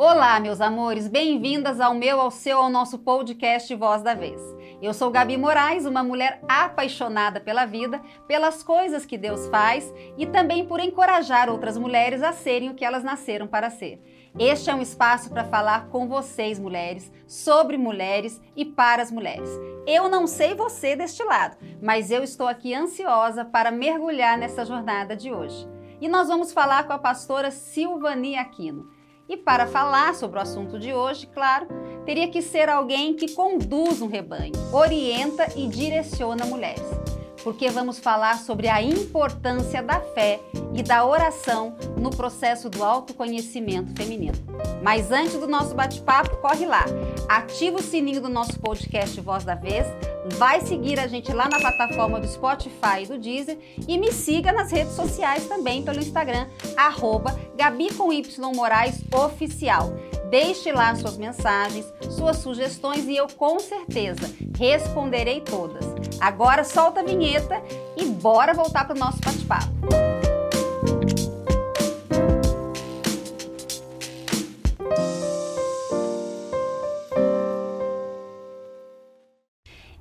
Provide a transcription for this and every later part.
Olá, meus amores, bem-vindas ao meu, ao seu, ao nosso podcast Voz da Vez. Eu sou Gabi Moraes, uma mulher apaixonada pela vida, pelas coisas que Deus faz e também por encorajar outras mulheres a serem o que elas nasceram para ser. Este é um espaço para falar com vocês, mulheres, sobre mulheres e para as mulheres. Eu não sei você deste lado, mas eu estou aqui ansiosa para mergulhar nessa jornada de hoje. E nós vamos falar com a pastora Silvani Aquino. E para falar sobre o assunto de hoje, claro, teria que ser alguém que conduz um rebanho, orienta e direciona mulheres. Porque vamos falar sobre a importância da fé e da oração no processo do autoconhecimento feminino. Mas antes do nosso bate-papo, corre lá, ativa o sininho do nosso podcast Voz da Vez, vai seguir a gente lá na plataforma do Spotify e do Deezer e me siga nas redes sociais também pelo Instagram, arroba Gabi com Y Moraes Oficial. Deixe lá suas mensagens, suas sugestões e eu com certeza responderei todas. Agora solta a vinheta e bora voltar para o nosso bate-papo.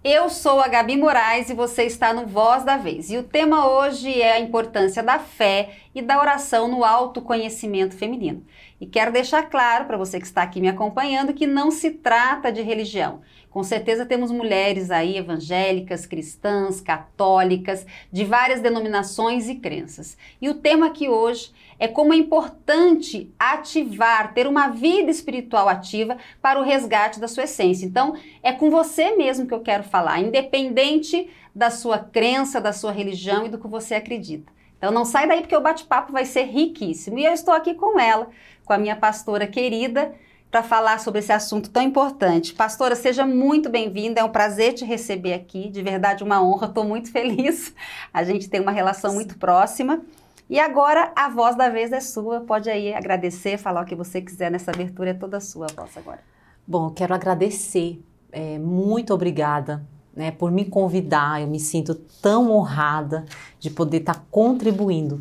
Eu sou a Gabi Moraes e você está no Voz da Vez. E o tema hoje é a importância da fé e da oração no autoconhecimento feminino. E quero deixar claro para você que está aqui me acompanhando que não se trata de religião. Com certeza temos mulheres aí evangélicas, cristãs, católicas, de várias denominações e crenças. E o tema aqui hoje é como é importante ativar, ter uma vida espiritual ativa para o resgate da sua essência. Então, é com você mesmo que eu quero falar, independente da sua crença, da sua religião e do que você acredita. Então, não sai daí porque o bate-papo vai ser riquíssimo. E eu estou aqui com ela, com a minha pastora querida, para falar sobre esse assunto tão importante. Pastora, seja muito bem-vinda, é um prazer te receber aqui, de verdade uma honra, estou muito feliz. A gente tem uma relação muito próxima. E agora a voz da vez é sua, pode aí agradecer, falar o que você quiser nessa abertura, é toda sua a voz agora. Bom, quero agradecer, é, muito obrigada né, por me convidar, eu me sinto tão honrada de poder estar tá contribuindo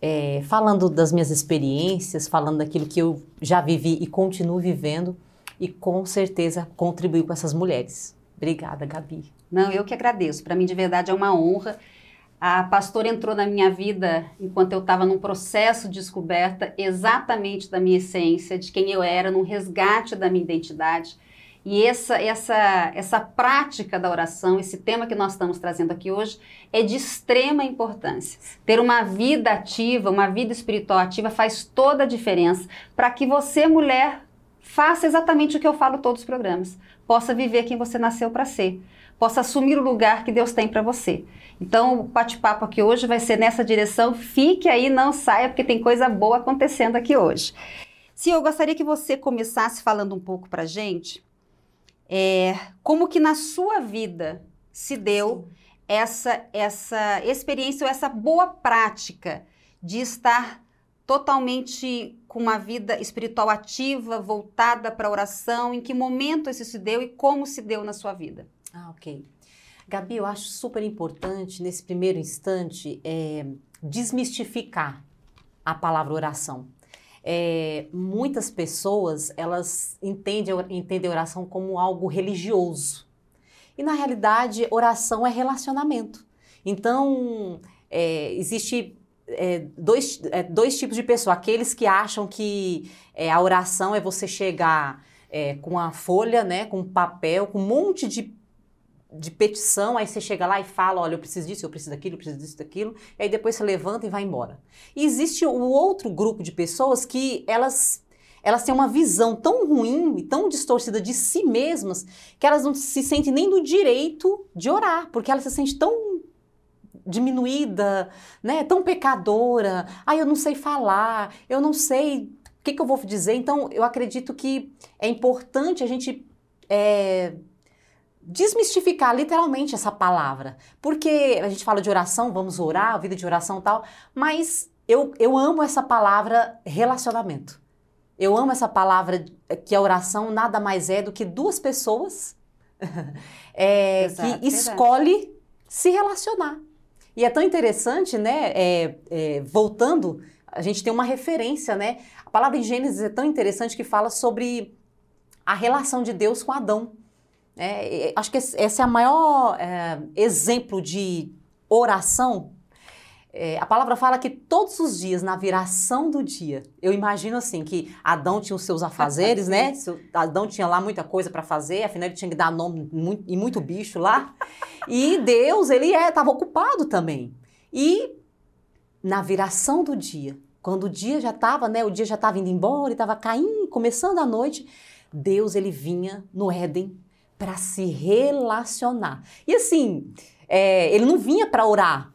é, falando das minhas experiências, falando daquilo que eu já vivi e continuo vivendo e com certeza contribuir com essas mulheres. Obrigada, Gabi. Não, eu que agradeço. Para mim, de verdade, é uma honra. A pastora entrou na minha vida enquanto eu estava num processo de descoberta exatamente da minha essência, de quem eu era, num resgate da minha identidade. E essa, essa, essa prática da oração, esse tema que nós estamos trazendo aqui hoje, é de extrema importância. Ter uma vida ativa, uma vida espiritual ativa, faz toda a diferença para que você, mulher, faça exatamente o que eu falo todos os programas. Possa viver quem você nasceu para ser. Possa assumir o lugar que Deus tem para você. Então, o bate-papo aqui hoje vai ser nessa direção. Fique aí, não saia, porque tem coisa boa acontecendo aqui hoje. Se eu gostaria que você começasse falando um pouco para gente é, como que na sua vida se deu essa, essa experiência ou essa boa prática de estar totalmente com uma vida espiritual ativa, voltada para a oração? Em que momento isso se deu e como se deu na sua vida? Ah, ok. Gabi, eu acho super importante, nesse primeiro instante, é, desmistificar a palavra oração é, muitas pessoas elas entendem, entendem oração como algo religioso. E na realidade, oração é relacionamento. Então, é, existe é, dois, é, dois tipos de pessoas. Aqueles que acham que é, a oração é você chegar é, com a folha, né, com papel, com um monte de de petição, aí você chega lá e fala, olha, eu preciso disso, eu preciso daquilo, eu preciso disso, daquilo, e aí depois você levanta e vai embora. E existe o outro grupo de pessoas que elas elas têm uma visão tão ruim e tão distorcida de si mesmas que elas não se sentem nem do direito de orar, porque elas se sentem tão diminuída, né, tão pecadora. Ah, eu não sei falar, eu não sei o que, que eu vou dizer. Então, eu acredito que é importante a gente é, desmistificar literalmente essa palavra. Porque a gente fala de oração, vamos orar, vida de oração e tal, mas eu, eu amo essa palavra relacionamento. Eu amo essa palavra que a oração nada mais é do que duas pessoas é, Exato, que escolhe se relacionar. E é tão interessante, né? É, é, voltando a gente tem uma referência, né? A palavra em Gênesis é tão interessante que fala sobre a relação de Deus com Adão. É, acho que esse é o maior é, exemplo de oração. É, a palavra fala que todos os dias, na viração do dia, eu imagino assim que Adão tinha os seus afazeres, né? Adão tinha lá muita coisa para fazer, afinal ele tinha que dar nome muito, e muito bicho lá. E Deus, ele estava é, ocupado também. E na viração do dia, quando o dia já estava, né? O dia já estava indo embora, estava caindo, começando a noite, Deus ele vinha no Éden para se relacionar. E assim, é, ele não vinha para orar.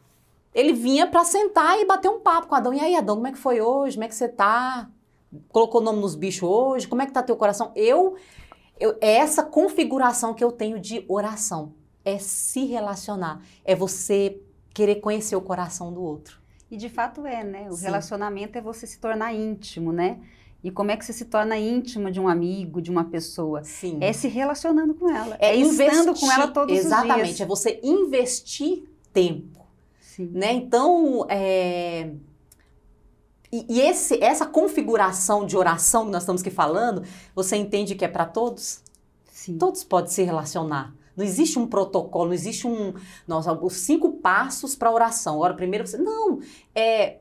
Ele vinha para sentar e bater um papo com Adão. E aí, Adão, como é que foi hoje? Como é que você tá? Colocou o nome nos bichos hoje? Como é que tá teu coração? Eu, eu é essa configuração que eu tenho de oração. É se relacionar. É você querer conhecer o coração do outro. E de fato é, né? O Sim. relacionamento é você se tornar íntimo, né? E como é que você se torna íntima de um amigo, de uma pessoa? Sim. É se relacionando com ela. É, é estando com ela todos exatamente, os dias. Exatamente. É você investir tempo. Sim. Né? Então, é... E, e esse, essa configuração de oração que nós estamos aqui falando, você entende que é para todos? Sim. Todos podem se relacionar. Não existe um protocolo, não existe um. Nossa, os cinco passos para oração. Ora, primeiro você. Não. É,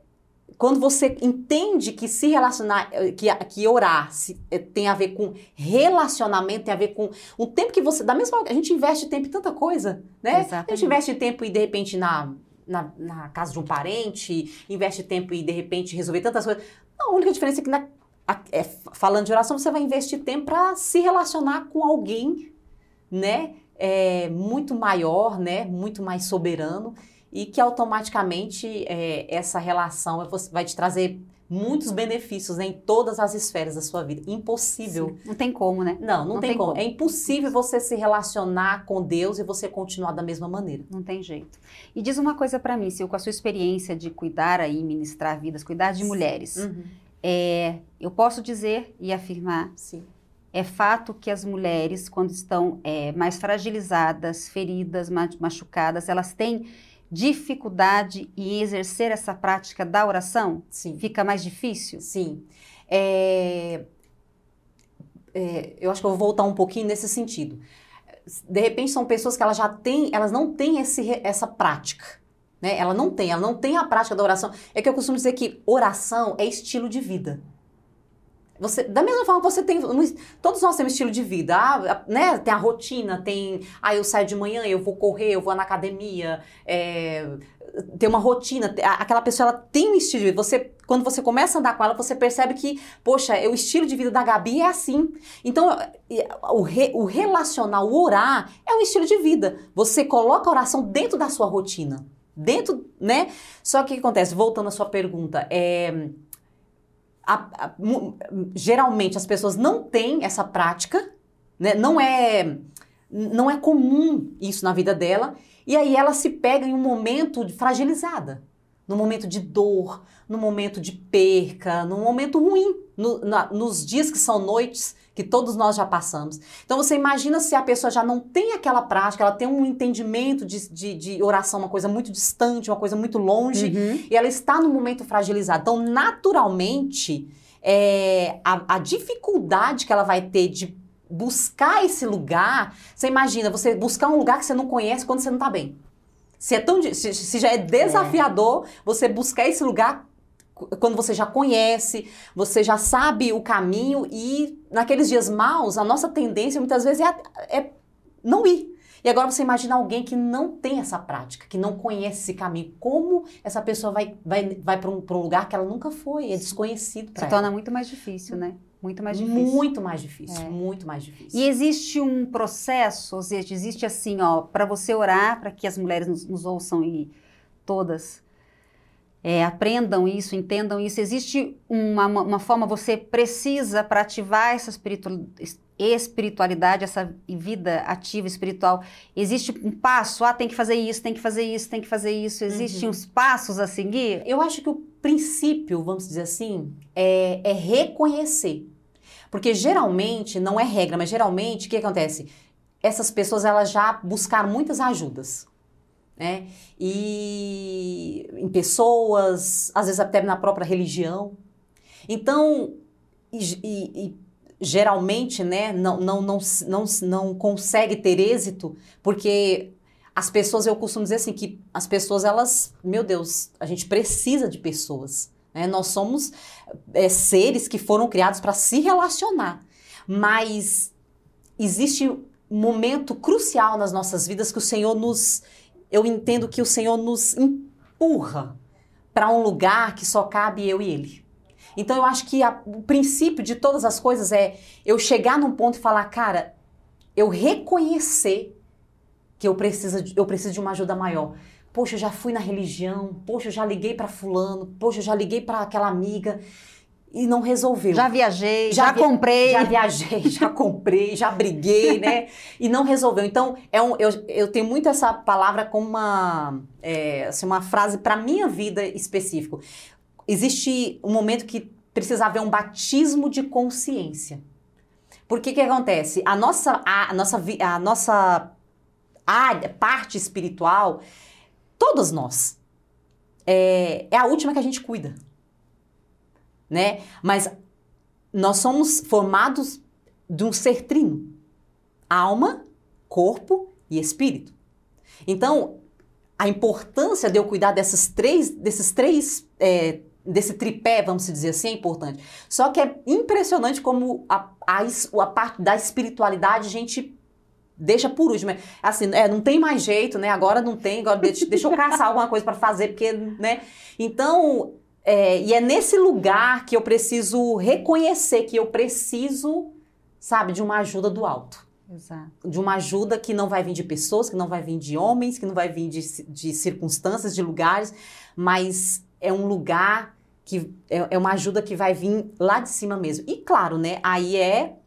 quando você entende que se relacionar, eh, que, que orar se, eh, tem a ver com relacionamento, tem a ver com um tempo que você. Da mesma a gente investe tempo em tanta coisa, né? Exatamente. A gente investe tempo e de repente na, na, na, casa de um parente, investe tempo e de repente resolver tantas coisas. A única diferença é que na, é, falando de oração, você vai investir tempo para se relacionar com alguém, né? É, muito maior, né? Muito mais soberano e que automaticamente é, essa relação vai te trazer muitos benefícios né, em todas as esferas da sua vida. Impossível. Sim. Não tem como, né? Não, não, não tem, tem como. como. É impossível você se relacionar com Deus e você continuar da mesma maneira. Não tem jeito. E diz uma coisa para mim, Sil, com a sua experiência de cuidar aí, ministrar vidas, cuidar de mulheres. Uhum. É, eu posso dizer e afirmar Sim. É fato que as mulheres, quando estão é, mais fragilizadas, feridas, machucadas, elas têm dificuldade em exercer essa prática da oração? Sim. Fica mais difícil? Sim. É, é, eu acho que eu vou voltar um pouquinho nesse sentido. De repente são pessoas que elas já têm, elas não têm esse, essa prática. Né? Ela não tem, ela não tem a prática da oração. É que eu costumo dizer que oração é estilo de vida. Você, da mesma forma você tem. Todos nós temos estilo de vida, ah, né? Tem a rotina, tem. Ah, eu saio de manhã, eu vou correr, eu vou na academia. É, tem uma rotina. Aquela pessoa ela tem um estilo de vida. Você, quando você começa a andar com ela, você percebe que, poxa, o estilo de vida da Gabi é assim. Então, o, re, o relacionar, o orar, é um estilo de vida. Você coloca a oração dentro da sua rotina. Dentro, né? Só que o que acontece? Voltando à sua pergunta, é a, a, geralmente as pessoas não têm essa prática, né? Não é não é comum isso na vida dela, e aí ela se pega em um momento fragilizada, no momento de dor, no momento de perca, num momento ruim, no, na, nos dias que são noites que todos nós já passamos. Então você imagina se a pessoa já não tem aquela prática, ela tem um entendimento de, de, de oração, uma coisa muito distante, uma coisa muito longe, uhum. e ela está no momento fragilizado. Então, naturalmente, é, a, a dificuldade que ela vai ter de buscar esse lugar, você imagina, você buscar um lugar que você não conhece quando você não está bem. Se, é tão, se, se já é desafiador é. você buscar esse lugar quando você já conhece, você já sabe o caminho e naqueles dias maus, a nossa tendência muitas vezes é, é não ir. E agora você imagina alguém que não tem essa prática, que não conhece esse caminho. Como essa pessoa vai, vai, vai para um, um, lugar que ela nunca foi, é desconhecido para ela. Se torna muito mais difícil, né? Muito mais difícil. Muito mais difícil, é. muito mais difícil. E existe um processo, ou seja, existe assim, ó, para você orar, para que as mulheres nos, nos ouçam e todas é, aprendam isso, entendam isso. Existe uma, uma forma, você precisa, para ativar essa espiritualidade, essa vida ativa espiritual, existe um passo, ah, tem que fazer isso, tem que fazer isso, tem que fazer isso. Existem uhum. uns passos a seguir? Eu acho que o princípio, vamos dizer assim, é, é reconhecer. Porque geralmente, não é regra, mas geralmente, o que acontece? Essas pessoas, elas já buscaram muitas ajudas. Né? E em pessoas, às vezes até na própria religião. Então, e, e, e geralmente, né, não, não, não, não, não consegue ter êxito, porque as pessoas, eu costumo dizer assim, que as pessoas, elas, meu Deus, a gente precisa de pessoas. Né? Nós somos é, seres que foram criados para se relacionar. Mas existe um momento crucial nas nossas vidas que o Senhor nos. Eu entendo que o Senhor nos empurra para um lugar que só cabe eu e Ele. Então eu acho que a, o princípio de todas as coisas é eu chegar num ponto e falar, cara, eu reconhecer que eu preciso, eu preciso de uma ajuda maior. Poxa, eu já fui na religião, poxa, eu já liguei para fulano, poxa, eu já liguei para aquela amiga e não resolveu. Já viajei, já, já via comprei. Já viajei, já comprei, já briguei, né? E não resolveu. Então, é um, eu, eu tenho muito essa palavra como uma, é, assim, uma frase para minha vida específico. Existe um momento que precisa haver um batismo de consciência. Porque que acontece? A nossa, a, a nossa, a nossa área, parte espiritual, todos nós, é, é a última que a gente cuida né? Mas nós somos formados de um ser trino: alma, corpo e espírito. Então, a importância de eu cuidar dessas três, desses três, é, desse tripé, vamos dizer assim, é importante. Só que é impressionante como a, a, a parte da espiritualidade a gente deixa por último. Assim, é, não tem mais jeito, né? Agora não tem, agora deixa, deixa eu caçar alguma coisa para fazer, porque, né? Então, é, e é nesse lugar que eu preciso reconhecer que eu preciso, sabe, de uma ajuda do alto. Exato. De uma ajuda que não vai vir de pessoas, que não vai vir de homens, que não vai vir de, de circunstâncias, de lugares, mas é um lugar que é, é uma ajuda que vai vir lá de cima mesmo. E claro, né, aí é,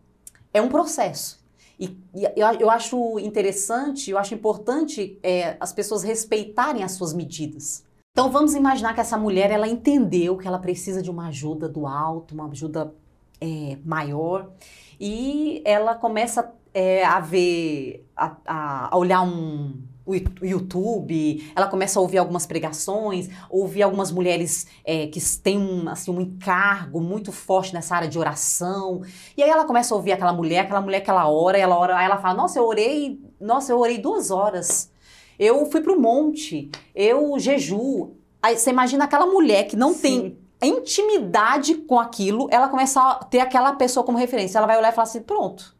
é um processo. E, e eu, eu, acho interessante, eu acho importante é, as pessoas respeitarem as suas medidas. Então vamos imaginar que essa mulher ela entendeu que ela precisa de uma ajuda do alto, uma ajuda é, maior, e ela começa é, a ver, a, a olhar um, o YouTube, ela começa a ouvir algumas pregações, ouvir algumas mulheres é, que têm um, assim, um encargo muito forte nessa área de oração. E aí ela começa a ouvir aquela mulher, aquela mulher que ela ora, ela ora, aí ela fala, nossa, eu orei, nossa, eu orei duas horas. Eu fui para o monte, eu jeju. Aí você imagina aquela mulher que não Sim. tem intimidade com aquilo, ela começa a ter aquela pessoa como referência. Ela vai olhar e falar assim: pronto.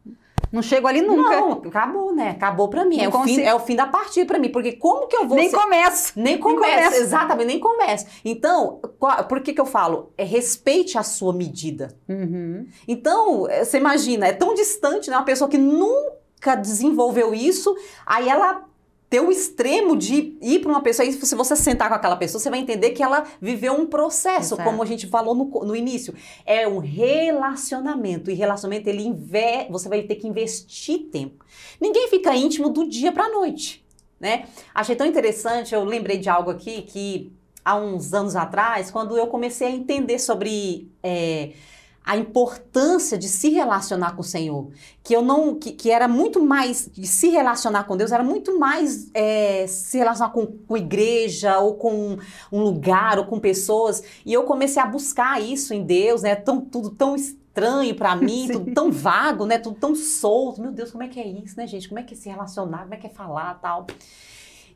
Não chego ali nunca. Não, acabou, né? Acabou pra mim. É o, fim, é o fim da partida pra mim. Porque como que eu vou. Nem ser... começo. Nem começo. Exatamente, nem começo. Então, por que que eu falo? É respeite a sua medida. Uhum. Então, é, você imagina, é tão distante, né? Uma pessoa que nunca desenvolveu isso, aí ela ter o extremo de ir para uma pessoa, e se você sentar com aquela pessoa, você vai entender que ela viveu um processo, Exato. como a gente falou no, no início. É um relacionamento, e relacionamento, ele inve você vai ter que investir tempo. Ninguém fica íntimo do dia para a noite, né? Achei tão interessante, eu lembrei de algo aqui que há uns anos atrás, quando eu comecei a entender sobre... É, a importância de se relacionar com o Senhor, que eu não, que, que era muito mais de se relacionar com Deus, era muito mais é, se relacionar com, com igreja ou com um lugar ou com pessoas, e eu comecei a buscar isso em Deus, né? Tão, tudo tão estranho para mim, Sim. tudo tão vago, né? Tudo tão solto. Meu Deus, como é que é isso, né, gente? Como é que é se relacionar? Como é que é falar, tal?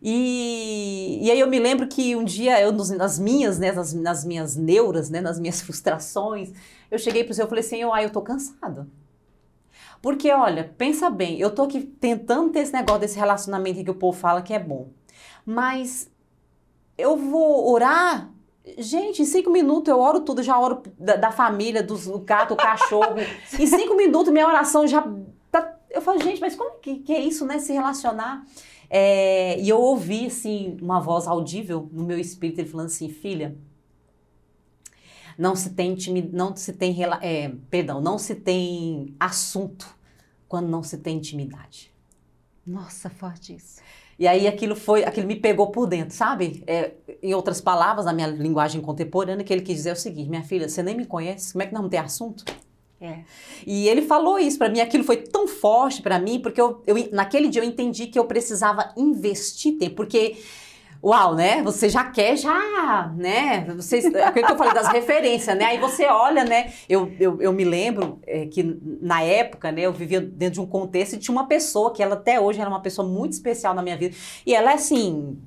E, e aí eu me lembro que um dia, eu nas minhas, né, nas, nas minhas neuras, né, nas minhas frustrações, eu cheguei pro Senhor e falei assim, ah, eu tô cansada. Porque, olha, pensa bem, eu tô aqui tentando ter esse negócio desse relacionamento que o povo fala que é bom. Mas eu vou orar. Gente, em cinco minutos eu oro tudo, já oro da, da família, do, do gato, do cachorro. em cinco minutos minha oração já. Tá, eu falo, gente, mas como que, que é isso, né? Se relacionar. É, e eu ouvi, assim, uma voz audível no meu espírito, ele falando assim, filha, não se tem não se tem, é, perdão, não se tem assunto quando não se tem intimidade. Nossa, forte isso. E aí aquilo foi, aquilo me pegou por dentro, sabe? É, em outras palavras, na minha linguagem contemporânea, que ele quis dizer é o seguinte, minha filha, você nem me conhece, como é que não tem assunto? É. E ele falou isso para mim, aquilo foi tão forte para mim, porque eu, eu, naquele dia eu entendi que eu precisava investir tempo, porque uau, né? Você já quer, já, né? Vocês, é aquilo que eu falei das referências, né? Aí você olha, né? Eu, eu, eu me lembro é, que na época, né? Eu vivia dentro de um contexto e tinha uma pessoa que ela até hoje era uma pessoa muito especial na minha vida. E ela é assim,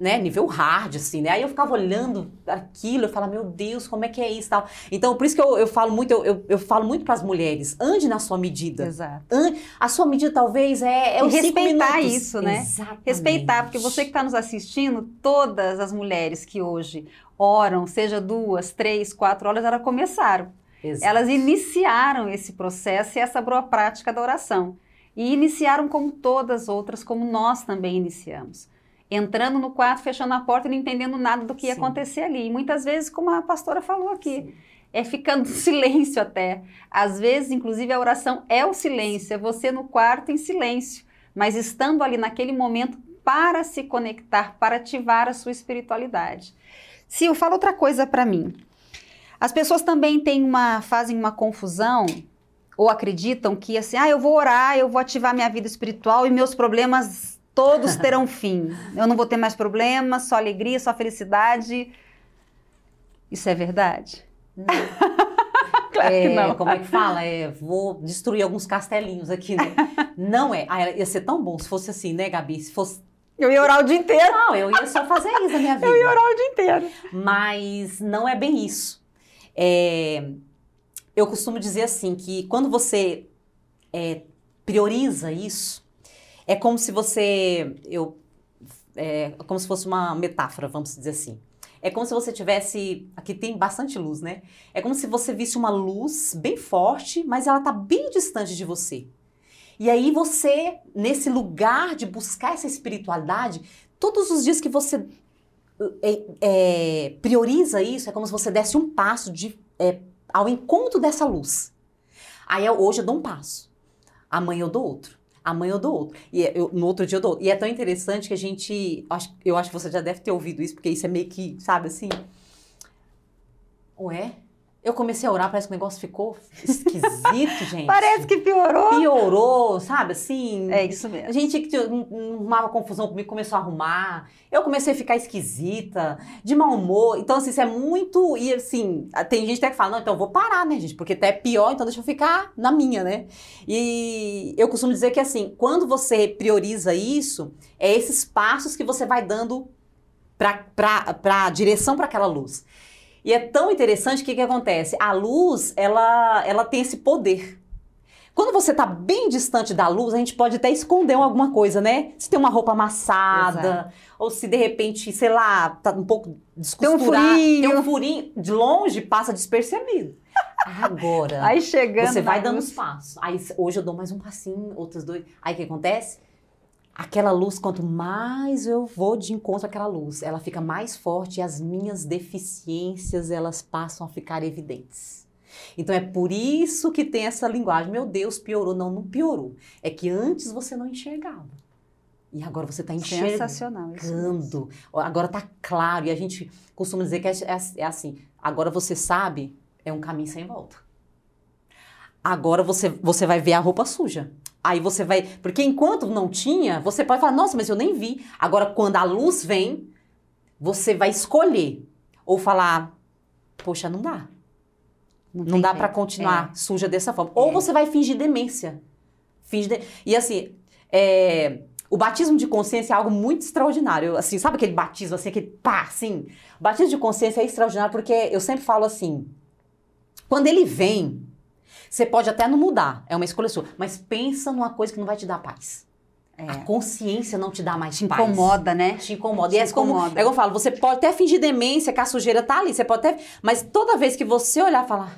né, nível hard, assim, né? Aí eu ficava olhando aquilo, eu falava, meu Deus, como é que é isso tal. Então, por isso que eu, eu falo muito, eu, eu, eu falo muito para as mulheres, ande na sua medida. Exato. Ande, a sua medida talvez é, é os respeitar isso, né? Exatamente. Respeitar, porque você que está nos assistindo, todas as mulheres que hoje oram, seja duas, três, quatro horas, elas começaram. Exato. Elas iniciaram esse processo e essa boa prática da oração. E iniciaram como todas as outras, como nós também iniciamos entrando no quarto, fechando a porta e não entendendo nada do que ia Sim. acontecer ali. E muitas vezes, como a pastora falou aqui, Sim. é ficando em silêncio até. Às vezes, inclusive, a oração é o silêncio, é você no quarto em silêncio, mas estando ali naquele momento para se conectar, para ativar a sua espiritualidade. Sil, fala outra coisa para mim. As pessoas também têm uma, fazem uma confusão ou acreditam que assim, ah, eu vou orar, eu vou ativar minha vida espiritual e meus problemas todos terão fim. Eu não vou ter mais problemas, só alegria, só felicidade. Isso é verdade? claro É, que não. Como é que fala? É, vou destruir alguns castelinhos aqui, né? não é. Ah, ia ser tão bom se fosse assim, né, Gabi? Se fosse. Eu ia orar o dia inteiro. Não, eu ia só fazer isso na minha vida. Eu ia orar o dia inteiro. Mas não é bem isso. É, eu costumo dizer assim que quando você é, prioriza isso, é como se você, eu, é como se fosse uma metáfora, vamos dizer assim. É como se você tivesse, aqui tem bastante luz, né? É como se você visse uma luz bem forte, mas ela tá bem distante de você. E aí você, nesse lugar de buscar essa espiritualidade, todos os dias que você é, é, prioriza isso, é como se você desse um passo de, é, ao encontro dessa luz. Aí hoje eu dou um passo, amanhã eu dou outro, amanhã eu dou outro, e é- eu- no outro dia eu dou outro. E é tão interessante que a gente, eu acho que você já deve ter ouvido isso, porque isso é meio que, sabe assim, ué, eu comecei a orar, parece que o negócio ficou esquisito, gente. Parece que piorou. Piorou, sabe assim? É isso A mesmo. gente que um- um- arrumava confusão comigo começou a arrumar. Eu comecei a ficar esquisita, de mau humor. Então, assim, isso é muito. E assim, tem gente até que fala, não, então eu vou parar, né, gente? Porque até é pior, então deixa eu ficar na minha, né? E eu costumo dizer que assim, quando você prioriza isso, é esses passos que você vai dando pra, pra direção para aquela luz. E é tão interessante que o que acontece? A luz, ela, ela tem esse poder. Quando você está bem distante da luz, a gente pode até esconder alguma coisa, né? Se tem uma roupa amassada, ou se de repente, sei lá, tá um pouco descosturado, furinho. tem um furinho, de longe passa despercebido. Agora, Aí chegando. você vai dando os passos. Aí hoje eu dou mais um passinho, outros dois. Aí o que acontece? Aquela luz, quanto mais eu vou de encontro àquela luz, ela fica mais forte e as minhas deficiências elas passam a ficar evidentes. Então é por isso que tem essa linguagem. Meu Deus, piorou. Não, não piorou. É que antes você não enxergava. E agora você está enxergando. Sensacional. Isso. Agora tá claro. E a gente costuma dizer que é, é- é assim. Agora você sabe, é um caminho sem volta. Agora você, você vai ver a roupa suja. Aí você vai. Porque enquanto não tinha, você pode falar, nossa, mas eu nem vi. Agora, quando a luz vem, você vai escolher. Ou falar, poxa, não dá. Não tem dá pra continuar É. suja dessa forma. Ou É. você vai fingir demência. Finge de- E assim, é, o batismo de consciência é algo muito extraordinário. Assim, sabe aquele batismo, assim, aquele pá, assim? O batismo de consciência é extraordinário porque eu sempre falo assim, quando ele vem, você pode até não mudar, é uma escolha sua, mas pensa numa coisa que não vai te dar paz. A É. consciência não te dá mais Te paz. incomoda, né? Te incomoda. Te e é como, incomoda. é como eu falo, você pode até fingir demência, que a sujeira tá ali, você pode até. Mas toda vez que você olhar e falar.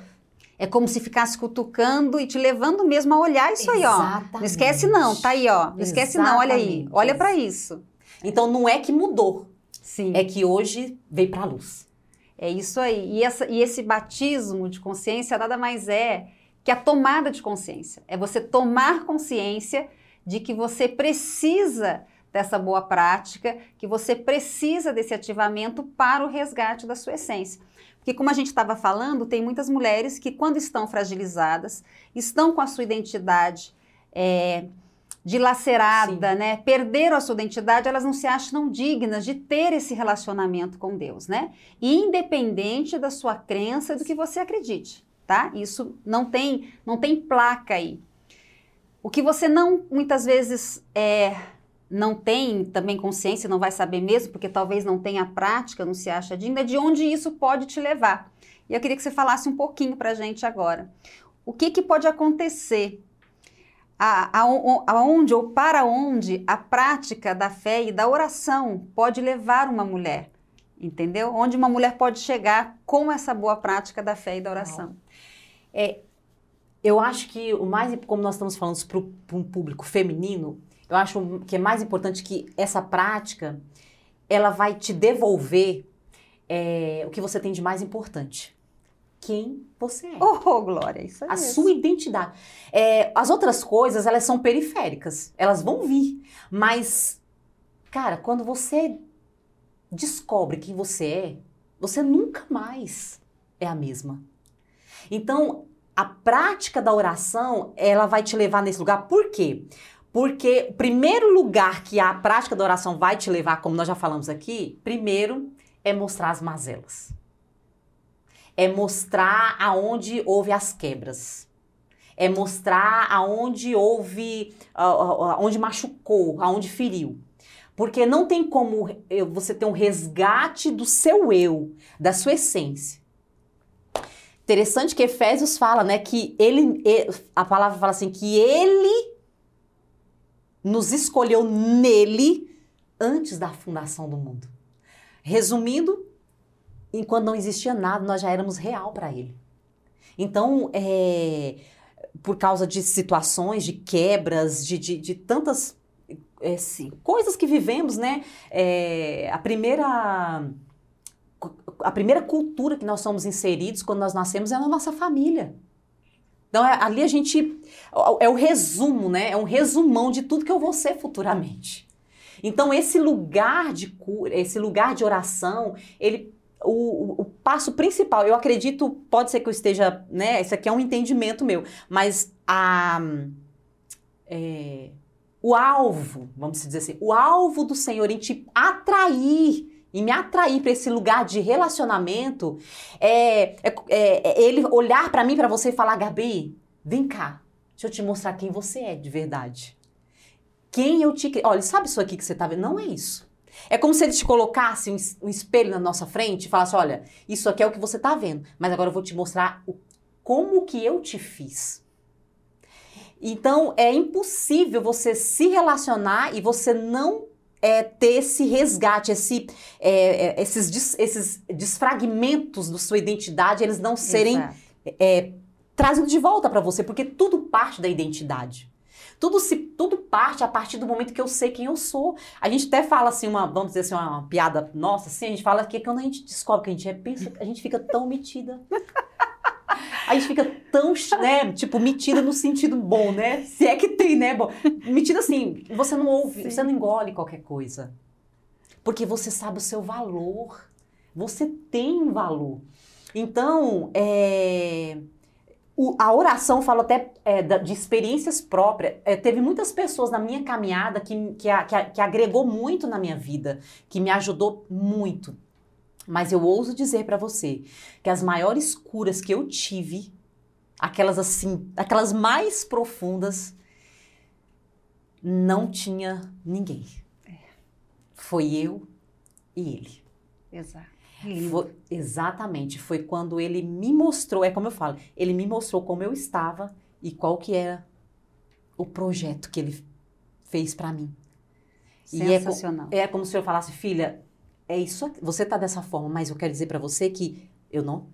É como se ficasse cutucando e te levando mesmo a olhar isso aí, ó. Não Exatamente. esquece não, tá aí, ó. Não esquece não, olha aí. Exatamente. Olha pra isso. Então não é que mudou, Sim. é que hoje veio pra luz. É isso aí. E, essa- e esse batismo de consciência nada mais é que a tomada de consciência. É você tomar consciência de que você precisa dessa boa prática, que você precisa desse ativamento para o resgate da sua essência. Porque, como a gente estava falando, tem muitas mulheres que, quando estão fragilizadas, estão com a sua identidade é, dilacerada, Sim. né? Perderam a sua identidade, elas não se acham dignas de ter esse relacionamento com Deus, né? Independente da sua crença, do que você acredite, tá? Isso não tem, não tem placa aí. O que você não, muitas vezes, é, não tem também consciência, não vai saber mesmo, porque talvez não tenha prática, não se acha digna, é de onde isso pode te levar. E eu queria que você falasse um pouquinho para a gente agora. O que, que pode acontecer aonde ou para onde a prática da fé e da oração pode levar uma mulher, entendeu? Onde uma mulher pode chegar com essa boa prática da fé e da oração. É, eu acho que o mais, como nós estamos falando para um público feminino, eu acho que é mais importante que essa prática, ela vai te devolver é, o que você tem de mais importante, quem você é. Oh, Glória, isso é A sua identidade. É, as outras coisas, elas são periféricas. Elas vão vir. Mas, cara, quando você descobre quem você é, você nunca mais é a mesma. Então, a prática da oração, ela vai te levar nesse lugar. Por quê? Porque o primeiro lugar que a prática da oração vai te levar, como nós já falamos aqui, primeiro é mostrar as mazelas é mostrar aonde houve as quebras. É mostrar aonde houve, aonde machucou, aonde feriu. Porque não tem como você ter um resgate do seu eu, da sua essência. Interessante que Efésios fala, né, que ele, a palavra fala assim, que ele nos escolheu nele antes da fundação do mundo. Resumindo, enquanto não existia nada, nós já éramos real para ele. Então, é, por causa de situações, de quebras, de, de, de tantas é, coisas que vivemos, né? É, a primeira a primeira cultura que nós somos inseridos quando nós nascemos é na nossa família. Então, é, ali a gente. É o resumo, né? É um resumão de tudo que eu vou ser futuramente. Então, esse lugar de cura, esse lugar de oração, ele o, o, passo principal, eu acredito, pode ser que eu esteja, né? Isso aqui é um entendimento meu, mas a, é, o alvo, vamos dizer assim, o alvo do Senhor em te atrair e me atrair para esse lugar de relacionamento é, é, é, é ele olhar para mim, para você e falar, Gabi, vem cá, deixa eu te mostrar quem você é de verdade. Quem eu te. Olha, sabe isso aqui que você tá vendo? Não é isso. É como se ele te colocasse um, um espelho na nossa frente e falasse: olha, isso aqui é o que você está vendo, mas agora eu vou te mostrar o, como que eu te fiz. Então é impossível você se relacionar e você não é, ter esse resgate, esse, é, é, esses, des, esses desfragmentos da sua identidade, eles não serem é, trazidos de volta para você, porque tudo parte da identidade. Tudo se tudo parte a partir do momento que eu sei quem eu sou. A gente até fala assim uma, vamos dizer assim, uma, piada nossa, assim, a gente fala que quando a gente descobre que a gente é, pensa, a gente fica tão metida. A gente fica tão, né, tipo, metida no sentido bom, né? Se é que tem, né? Bom, metida assim, você não ouve, Sim. você não engole qualquer coisa. Porque você sabe o seu valor. Você tem valor. Então, é, o, a oração, falo até é, de experiências próprias. É, teve muitas pessoas na minha caminhada que, que, que, que agregou muito na minha vida, que me ajudou muito. Mas eu ouso dizer para você que as maiores curas que eu tive, aquelas assim, aquelas mais profundas, não tinha ninguém. É. Foi eu e ele. Exato. Foi, exatamente, foi quando ele me mostrou, é como eu falo, ele me mostrou como eu estava e qual que era o projeto que ele fez para mim. Sensacional. E é, é como se eu falasse, filha, é isso, você tá dessa forma, mas eu quero dizer para você que eu não,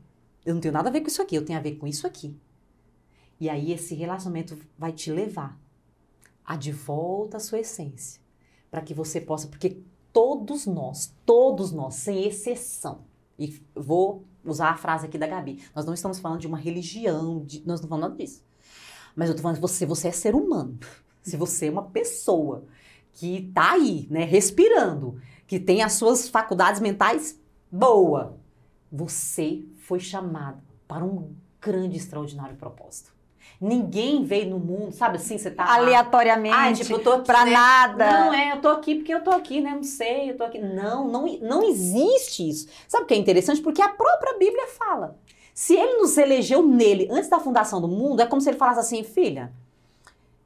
eu não tenho nada a ver com isso aqui, eu tenho a ver com isso aqui. E aí esse relacionamento vai te levar a de volta à sua essência, para que você possa, porque todos nós, todos nós, sem exceção, e vou usar a frase aqui da Gabi, nós não estamos falando de uma religião, de, nós não estamos falando disso. Mas eu estou falando que você, você é ser humano. Se você é uma pessoa que tá aí, né, respirando, que tem as suas faculdades mentais boa. Você foi chamado para um grande, extraordinário propósito. Ninguém veio no mundo, sabe assim, você tá. Aleatoriamente. Ah, tipo, eu tô aqui, pra né? nada. Não, é, eu tô aqui porque eu tô aqui, né? Não sei, eu tô aqui. Não, não, não existe isso. Sabe o que é interessante? Porque a própria Bíblia fala. Se ele nos elegeu nele antes da fundação do mundo, é como se ele falasse assim, filha.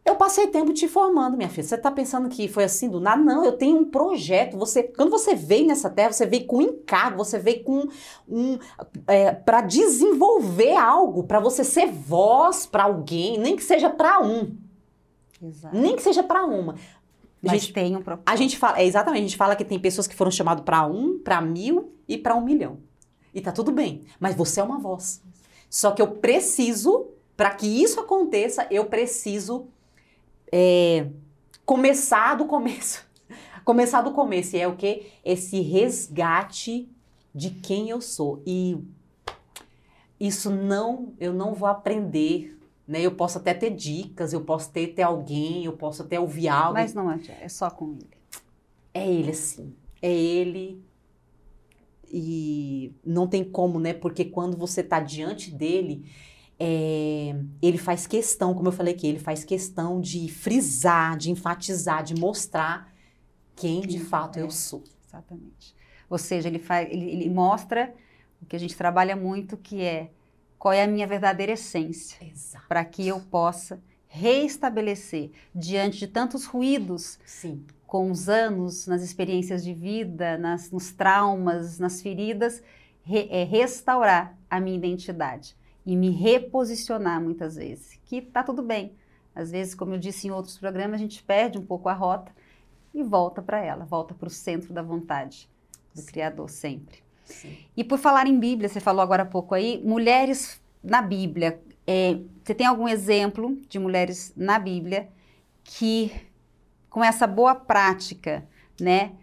Eu passei tempo te formando, minha filha. Você tá pensando que foi assim do nada? Não, eu tenho um projeto. Você, quando você veio nessa terra, você veio com encargo, você veio com um é, para desenvolver algo, para você ser voz para alguém, nem que seja para um, Exato. nem que seja para uma. A Mas gente, tem um propósito. a gente fala, é exatamente, a gente fala que tem pessoas que foram chamadas para um, para mil e para um milhão. E tá tudo bem, mas você é uma voz. Só que eu preciso, para que isso aconteça, eu preciso é, começar do começo. começar do começo. E é o que? Esse resgate de quem eu sou. E isso não, eu não vou aprender. Né? Eu posso até ter dicas, eu posso ter, ter alguém, eu posso até ouvir algo. Mas não é, é só com ele. É ele, assim. É ele. E não tem como, né? Porque quando você tá diante dele, é, ele faz questão, como eu falei aqui, ele faz questão de frisar, de enfatizar, de mostrar quem de Quem fato é. eu sou. Exatamente. Ou seja, ele, faz, ele, ele mostra o que a gente trabalha muito, que é qual é a minha verdadeira essência, para que eu possa reestabelecer diante de tantos ruídos Sim. com os anos, nas experiências de vida, nas, nos traumas, nas feridas, re- é, restaurar a minha identidade e me reposicionar muitas vezes. Que tá tudo bem. Às vezes, como eu disse em outros programas, a gente perde um pouco a rota e volta para ela, volta para o centro da vontade do Sim. Criador sempre. Sim. E por falar em Bíblia, você falou agora há pouco aí, mulheres na Bíblia. é, você tem algum exemplo de mulheres na Bíblia que, com essa boa prática, né,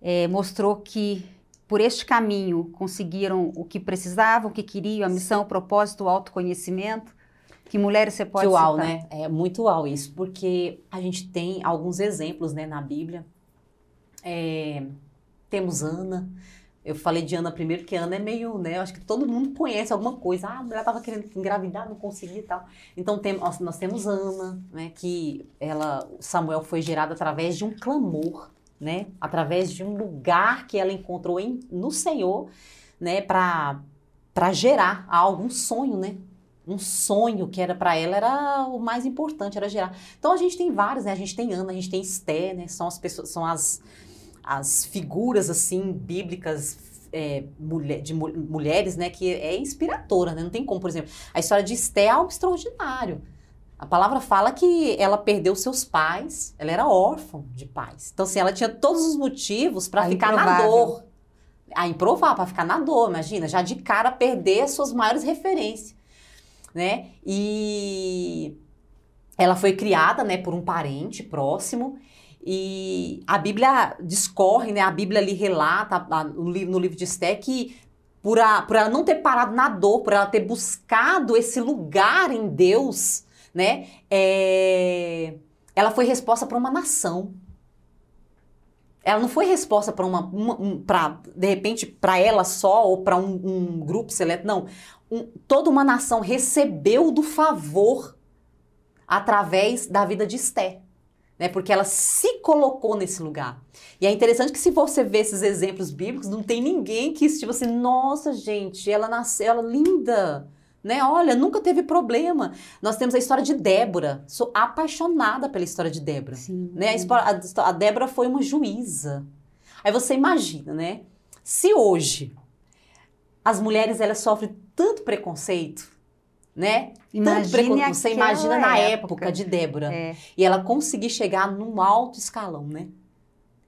é, mostrou que por este caminho conseguiram o que precisavam, o que queriam, a missão, o propósito, o autoconhecimento? Que mulheres você pode que uau, citar? né? É muito uau isso, porque a gente tem alguns exemplos, né, na Bíblia. É, temos Ana. Eu falei de Ana primeiro, que Ana é meio, né? Eu acho que todo mundo conhece alguma coisa. Ah, a mulher estava querendo engravidar, não conseguia e tal. Então tem, nós, nós temos Ana, né? Que ela, Samuel foi gerado através de um clamor, né? Através de um lugar que ela encontrou em, no Senhor, né? Para gerar algo, um sonho, né? um sonho que era para ela era o mais importante, era gerar. Então a gente tem vários, né? A gente tem Ana, a gente tem Esté, né? São as pessoas, são as, as figuras assim bíblicas é, mulher, de mu- mulheres, né? Que é inspiradora, né? Não tem como, por exemplo, a história de Esté é algo extraordinário. A palavra fala que ela perdeu seus pais, ela era órfã de pais. Então, assim, ela tinha todos os motivos para ficar na improvável. dor. A improvável, para ficar na dor, imagina, já de cara perder as suas maiores referências né? E ela foi criada, né, por um parente próximo. E a Bíblia discorre, né? A Bíblia ali relata no livro de Esté que por, a- por ela não ter parado na dor, por ela ter buscado esse lugar em Deus, né? é, ela foi resposta para uma nação. Ela não foi resposta para uma, uma um, de repente para ela só ou para um, um grupo seleto, não. Um- toda uma nação recebeu do favor através da vida de Esté, né? Porque ela se colocou nesse lugar. E é interessante que se você ver esses exemplos bíblicos, não tem ninguém que tipo assim, nossa gente, ela nasceu, ela é linda, né? Olha, nunca teve problema. Nós temos a história de Débora. Sou apaixonada pela história de Débora Sim. né? A, a Débora foi uma juíza. Aí você imagina, né? Se hoje as mulheres elas sofrem tanto preconceito, né? tanto preconceito, você imagina na época, época. de Débora. É, E ela conseguir chegar num alto escalão, né?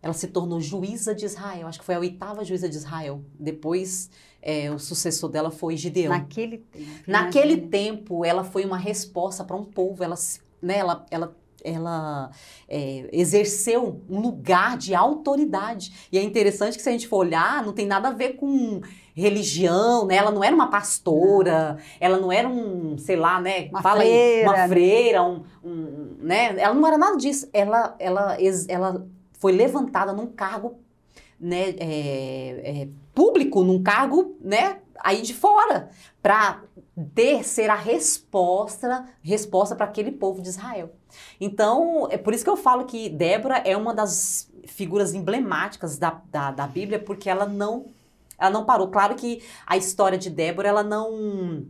Ela se tornou juíza de Israel. Acho que foi a oitava juíza de Israel. Depois, é, o sucessor dela foi Gideão. naquele tempo. Naquele imagine. tempo, ela foi uma resposta para um povo. Ela, né, ela, ela, ela é, exerceu um lugar de autoridade. E é interessante que se a gente for olhar, não tem nada a ver com religião, né? Ela não era uma pastora, ela não era um, sei lá, né? Uma Fala aí, freira. uma freira, um, um- né? Ela não era nada disso. Ela, ela, ela foi levantada num cargo, né? é, é, público, num cargo, né? Aí de fora, para ter ser a resposta, resposta para aquele povo de Israel. Então, é por isso que eu falo que Débora é uma das figuras emblemáticas da, da, da Bíblia, porque ela não, ela não parou. Claro que a história de Débora, ela não.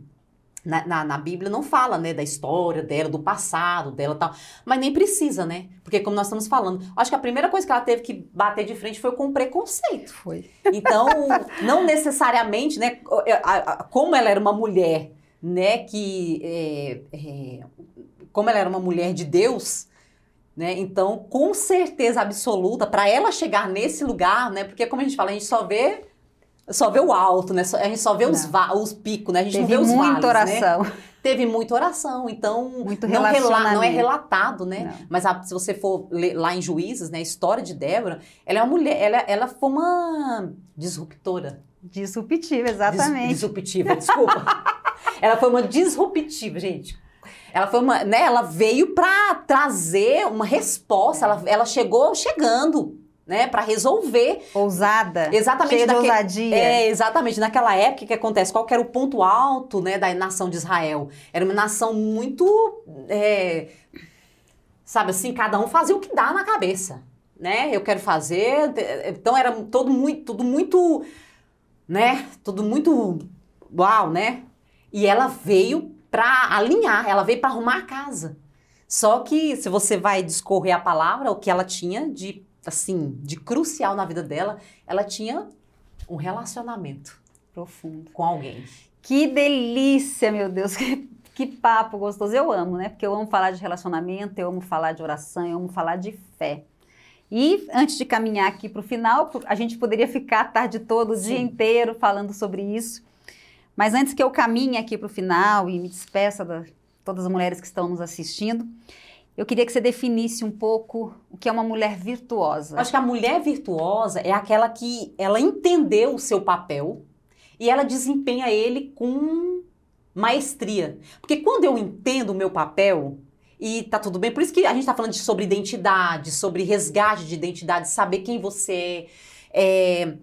Na, na, na Bíblia não fala, né, da história dela, do passado dela e tal. Mas nem precisa, né? Porque como nós estamos falando, acho que a primeira coisa que ela teve que bater de frente foi com o preconceito. Foi. Então, não necessariamente, né? a- Como ela era uma mulher, né? Que. é, é, como ela era uma mulher de Deus, né? Então, com certeza absoluta, para ela chegar nesse lugar, né? Porque, como a gente fala, a gente só vê. Só vê o alto, né? A gente só vê os, Não. os picos, né? A gente não Teve vê os muita vales, né? oração. Teve muita oração, então Muito não, rela- não é relatado, né? Não. Mas a- se você for ler lá em Juízes, né, a história de Débora, ela é uma mulher, ela, ela foi uma disruptora. Disruptiva, Dis- exatamente. disruptiva, desculpa. ela foi uma disruptiva, gente. Ela foi uma, né, ela veio para trazer uma resposta, ela, ela chegou chegando, né, para resolver Ousada. Exatamente Cheia de naquele- ousadia. é, exatamente. Naquela época, que acontece? Qual que era o ponto alto né, da nação de Israel? Era uma nação muito. é, sabe assim, cada um fazia o que dá na cabeça. Né? Eu quero fazer. Então era todo muito, tudo muito. Né? Tudo muito. Uau, né? E ela veio para alinhar, ela veio para arrumar a casa. Só que se você vai discorrer a palavra, o que ela tinha de assim, de crucial na vida dela, ela tinha um relacionamento Profundo. com alguém. Que delícia, meu Deus. Que, que papo gostoso. Eu amo, né? Porque eu amo falar de relacionamento, eu amo falar de oração, eu amo falar de fé. E antes de caminhar aqui para o final, a gente poderia ficar a tarde toda, o dia Sim. inteiro falando sobre isso. Mas antes que eu caminhe aqui para o final e me despeça de todas as mulheres que estão nos assistindo, eu queria que você definisse um pouco o que é uma mulher virtuosa. Acho que a mulher virtuosa é aquela que ela entendeu o seu papel e ela desempenha ele com maestria. Porque quando eu entendo o meu papel e tá tudo bem, por isso que a gente tá falando de, sobre identidade, sobre resgate de identidade, saber quem você é. é,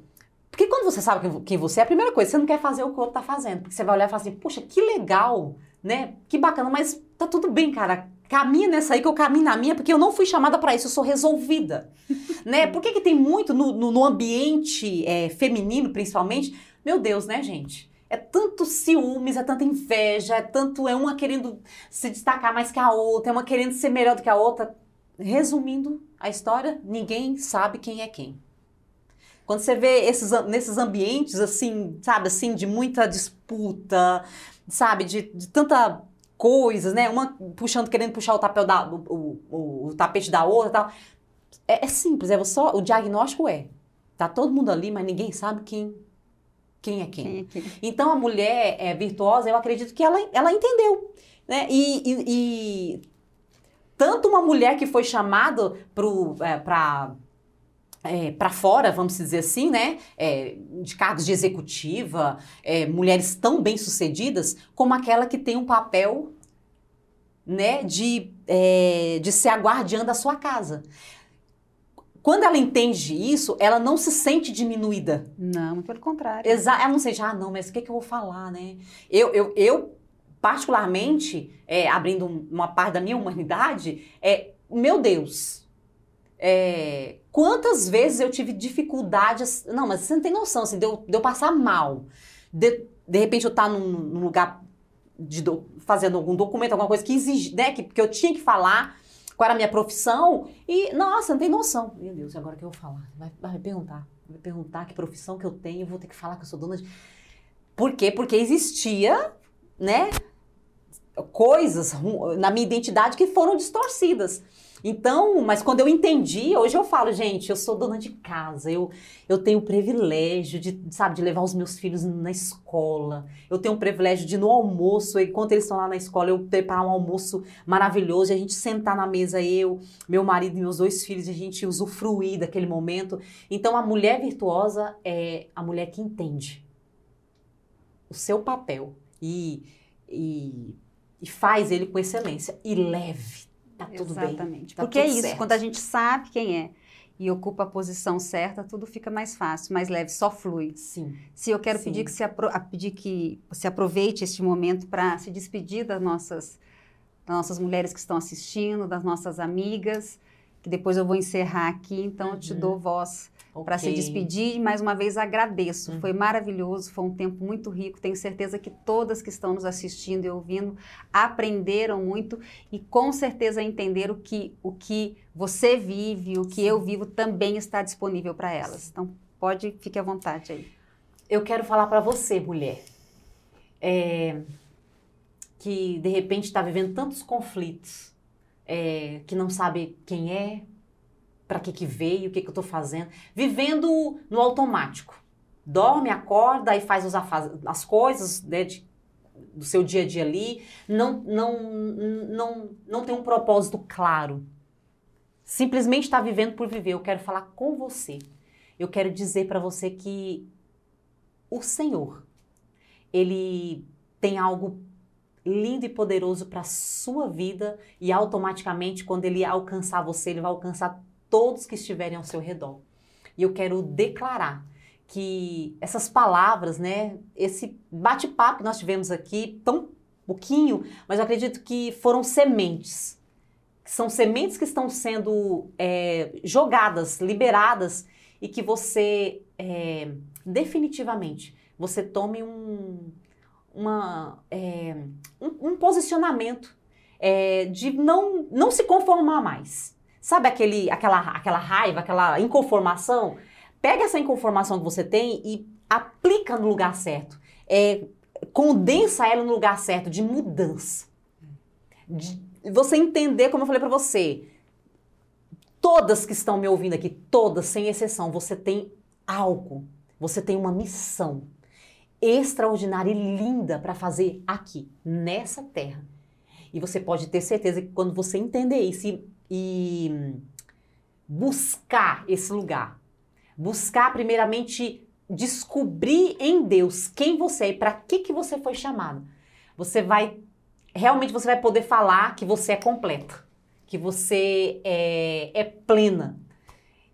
Porque quando você sabe quem- você é, a primeira coisa, você não quer fazer o que o outro tá fazendo. Porque você vai olhar e falar assim, puxa, que legal, né? Que bacana, mas tá tudo bem, cara. Caminha nessa aí que eu caminho na minha, porque eu não fui chamada para isso, eu sou resolvida. né? Por que, que tem muito no, no- no ambiente é, feminino, principalmente? Meu Deus, né, gente? É tanto ciúmes, é tanta inveja, é tanto. É uma querendo se destacar mais que a outra, é uma querendo ser melhor do que a outra. Resumindo a história, ninguém sabe quem é quem. Quando você vê esses, nesses ambientes, assim, sabe, assim, de muita disputa, sabe, de, de tanta coisas, né? Uma puxando, querendo puxar o, tapete da, o, o- o- tapete da outra e tal. É, é simples, é só, o diagnóstico é, tá todo mundo ali, mas ninguém sabe quem, quem é quem. Quem é quem? Então a mulher é, virtuosa, eu acredito que ela, ela entendeu. Né? E, e- e tanto uma mulher que foi chamada para é, para fora, vamos dizer assim, né? É, de cargos de executiva, é, mulheres tão bem sucedidas, como aquela que tem um papel né, de, é, de ser a guardiã da sua casa. Quando ela entende isso, ela não se sente diminuída. Não, pelo contrário. Exa ela não sente, ah, não, mas o que, que eu vou falar, né? Eu, eu, eu particularmente, é, abrindo um- uma parte da minha humanidade, é, meu Deus, é, quantas vezes eu tive dificuldades, não, mas você não tem noção, assim, de eu, de eu passar mal, de, de repente eu estar num, num lugar de do- fazendo algum documento, alguma coisa que exige, né, que, que eu tinha que falar, qual era a minha profissão, e, nossa, não tem noção. Meu Deus, agora que eu vou falar? Vai, vai perguntar, vai perguntar que profissão que eu tenho, eu vou ter que falar que eu sou dona de... Por quê? Porque existia, né, coisas na minha identidade que foram distorcidas. Então, mas quando eu entendi, hoje eu falo, gente, eu sou dona de casa, eu, eu tenho o privilégio de, sabe, de levar os meus filhos na escola, eu tenho o privilégio de no almoço, enquanto eles estão lá na escola, eu preparar um almoço maravilhoso, e a gente sentar na mesa, eu, meu marido e meus dois filhos, e a gente usufruir daquele momento. Então, a mulher virtuosa é a mulher que entende o seu papel e, e, e faz ele com excelência. E leve Tá tudo Exatamente. bem. Tá Porque é isso, certo. quando a gente sabe quem é e ocupa a posição certa, tudo fica mais fácil, mais leve, só flui. Sim. Se eu quero Sim. pedir que se apro pedir que você aproveite este momento para se despedir das nossas das nossas mulheres que estão assistindo, das nossas amigas, que depois eu vou encerrar aqui, então uhum. eu te dou voz okay. para se despedir. Mais uma vez agradeço, uhum. foi maravilhoso, foi um tempo muito rico. Tenho certeza que todas que estão nos assistindo e ouvindo aprenderam muito e com certeza entenderam que o que você vive, o que Sim. eu vivo também está disponível para elas. Então pode, fique à vontade aí. Eu quero falar para você, mulher, é, que de repente está vivendo tantos conflitos, é, que não sabe quem é, para que que veio, o que que eu estou fazendo, vivendo no automático. Dorme, acorda e faz os as coisas né, de, do seu dia a dia ali, não, não, não, não tem um propósito claro. Simplesmente está vivendo por viver. Eu quero falar com você. Eu quero dizer para você que o Senhor, Ele tem algo lindo e poderoso para sua vida e automaticamente quando ele alcançar você, ele vai alcançar todos que estiverem ao seu redor. E eu quero declarar que essas palavras, né, esse bate-papo que nós tivemos aqui, tão pouquinho, mas eu acredito que foram sementes. São sementes que estão sendo é, jogadas, liberadas, e que você, é, definitivamente, você tome um, uma, é, um, um, posicionamento é, de não, não se conformar mais. Sabe aquele, aquela, aquela raiva, aquela inconformação? Pega essa inconformação que você tem e aplica no lugar certo. É, condensa ela no lugar certo, de mudança. De você entender, como eu falei para você, todas que estão me ouvindo aqui, todas, sem exceção, você tem algo, você tem uma missão extraordinária e linda para fazer aqui, nessa terra. E você pode ter certeza que quando você entender isso e e buscar esse lugar. Buscar, primeiramente, descobrir em Deus quem você é e para que, que você foi chamado. Você vai, realmente, você vai poder falar que você é completa, que você é, é plena.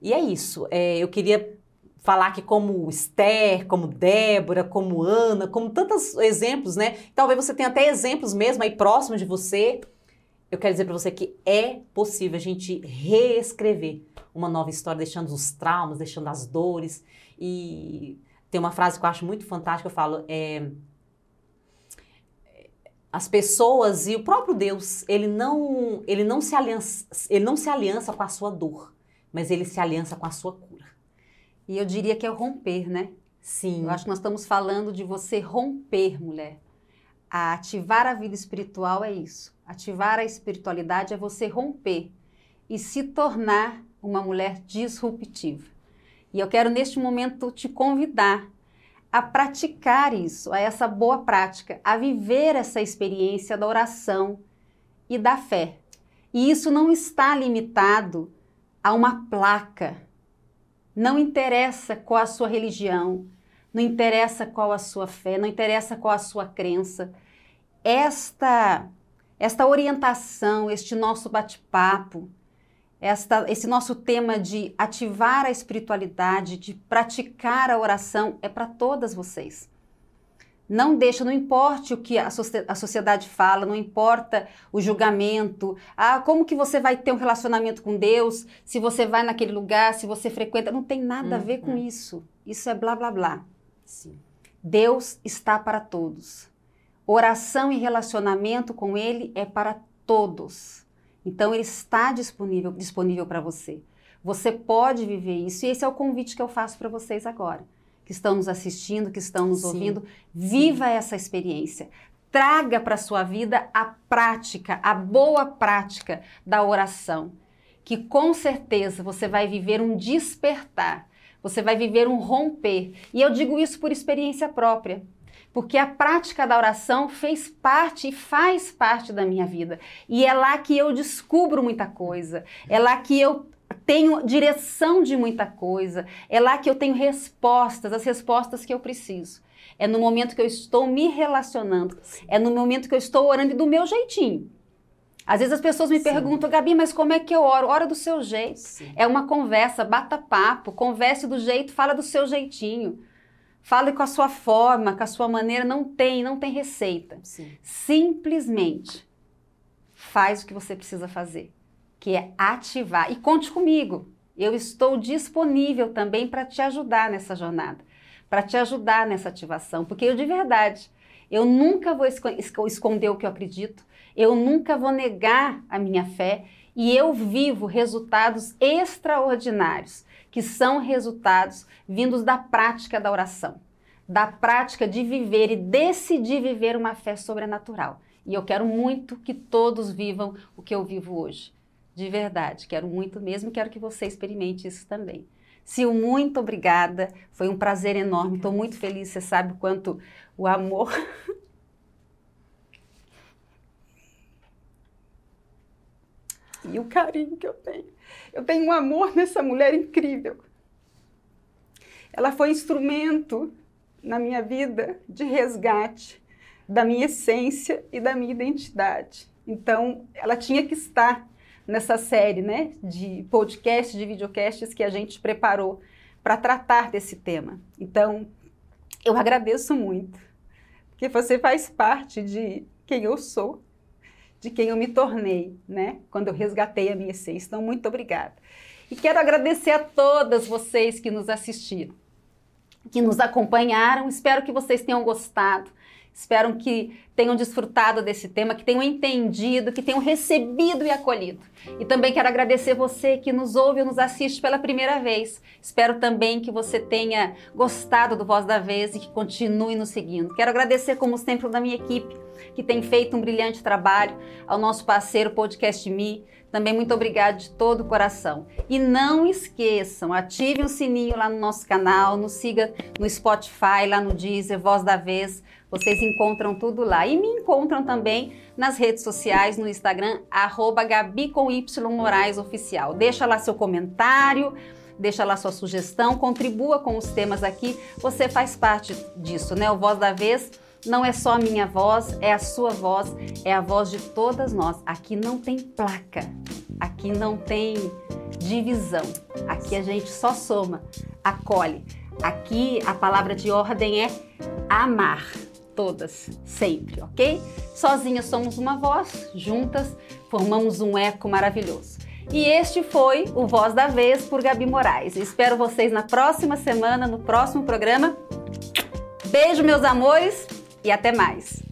E é isso. É, eu queria falar que como Esther, como Débora, como Ana, como tantos exemplos, né? Talvez você tenha até exemplos mesmo aí próximos de você eu quero dizer para você que é possível a gente reescrever uma nova história, deixando os traumas, deixando as dores. E tem uma frase que eu acho muito fantástica, eu falo, é, as pessoas e o próprio Deus, ele não, ele não se aliança, ele não se aliança com a sua dor, mas ele se aliança com a sua cura. E eu diria que é o romper, né? Sim. Eu acho que nós estamos falando de você romper, mulher. A ativar a vida espiritual é isso. Ativar a espiritualidade é você romper e se tornar uma mulher disruptiva. E eu quero neste momento te convidar a praticar isso, a essa boa prática, a viver essa experiência da oração e da fé. E isso não está limitado a uma placa. Não interessa qual a sua religião, não interessa qual a sua fé, não interessa qual a sua crença. Esta esta orientação, este nosso bate-papo, esse nosso tema de ativar a espiritualidade, de praticar a oração, é para todas vocês. Não deixa, não importe o que a, sociedade fala, não importa o julgamento, ah, como que você vai ter um relacionamento com Deus, se você vai naquele lugar, se você frequenta, não tem nada a ver com uhum. isso. Isso é blá blá blá. Sim. Deus está para todos. Oração e relacionamento com Ele é para todos. Então, Ele está disponível, disponível para você. Você pode viver isso. E esse é o convite que eu faço para vocês agora, que estão nos assistindo, que estão nos Sim. ouvindo. Viva Sim. essa experiência. traga para a sua vida a prática, a boa prática da oração, que com certeza você vai viver um despertar, você vai viver um romper. E eu digo isso por experiência própria porque a prática da oração fez parte e faz parte da minha vida. E é lá que eu descubro muita coisa, é lá que eu tenho direção de muita coisa, é lá que eu tenho respostas, as respostas que eu preciso. É no momento que eu estou me relacionando, é no momento que eu estou orando do meu jeitinho. Às vezes as pessoas me Sim. perguntam, Gabi, mas como é que eu oro? Ora do seu jeito. Sim. É uma conversa, bata papo, converse do jeito, fala do seu jeitinho. Fale com a sua forma, com a sua maneira, não tem, não tem receita. Sim. Simplesmente faz o que você precisa fazer, que é ativar. E conte comigo. Eu estou disponível também para te ajudar nessa jornada, para te ajudar nessa ativação, porque eu de verdade, eu nunca vou esconder o que eu acredito, eu nunca vou negar a minha fé e eu vivo resultados extraordinários que são resultados vindos da prática da oração, da prática de viver e decidir viver uma fé sobrenatural. E eu quero muito que todos vivam o que eu vivo hoje. De verdade, quero muito mesmo, quero que você experimente isso também. Sil, muito obrigada. Foi um prazer enorme. Estou muito feliz. Você sabe o quanto o amor e o carinho que eu tenho. Eu tenho um amor nessa mulher incrível. Ela foi instrumento na minha vida de resgate da minha essência e da minha identidade. Então, ela tinha que estar nessa série, né, de podcasts, de videocasts que a gente preparou para tratar desse tema. Então, eu agradeço muito, porque você faz parte de quem eu sou de quem eu me tornei, né? Quando eu resgatei a minha essência. Então, muito obrigada. E quero agradecer a todas vocês que nos assistiram, que nos acompanharam. Espero que vocês tenham gostado. Espero que tenham desfrutado desse tema, que tenham entendido, que tenham recebido e acolhido. E também quero agradecer você que nos ouve ou nos assiste pela primeira vez. Espero também que você tenha gostado do Voz da Vez e que continue nos seguindo. Quero agradecer, como sempre, da minha equipe, que tem feito um brilhante trabalho, ao nosso parceiro Podcast Me. Também muito obrigado de todo o coração. E não esqueçam, ative o sininho lá no nosso canal, nos siga no Spotify, lá no Deezer, Voz da Vez. Vocês encontram tudo lá. E me encontram também nas redes sociais, no Instagram, arroba Gabi com Y Moraes Oficial. Deixa lá seu comentário, deixa lá sua sugestão, contribua com os temas aqui. Você faz parte disso, né? O Voz da Vez não é só a minha voz, é a sua voz, é a voz de todas nós. Aqui não tem placa, aqui não tem divisão, aqui a gente só soma, acolhe. Aqui a palavra de ordem é amar todas, sempre, ok? Sozinhas somos uma voz, juntas formamos um eco maravilhoso. E este foi o Voz da Vez por Gabi Moraes. espero vocês na próxima semana, no próximo programa. Beijo, meus amores, e até mais.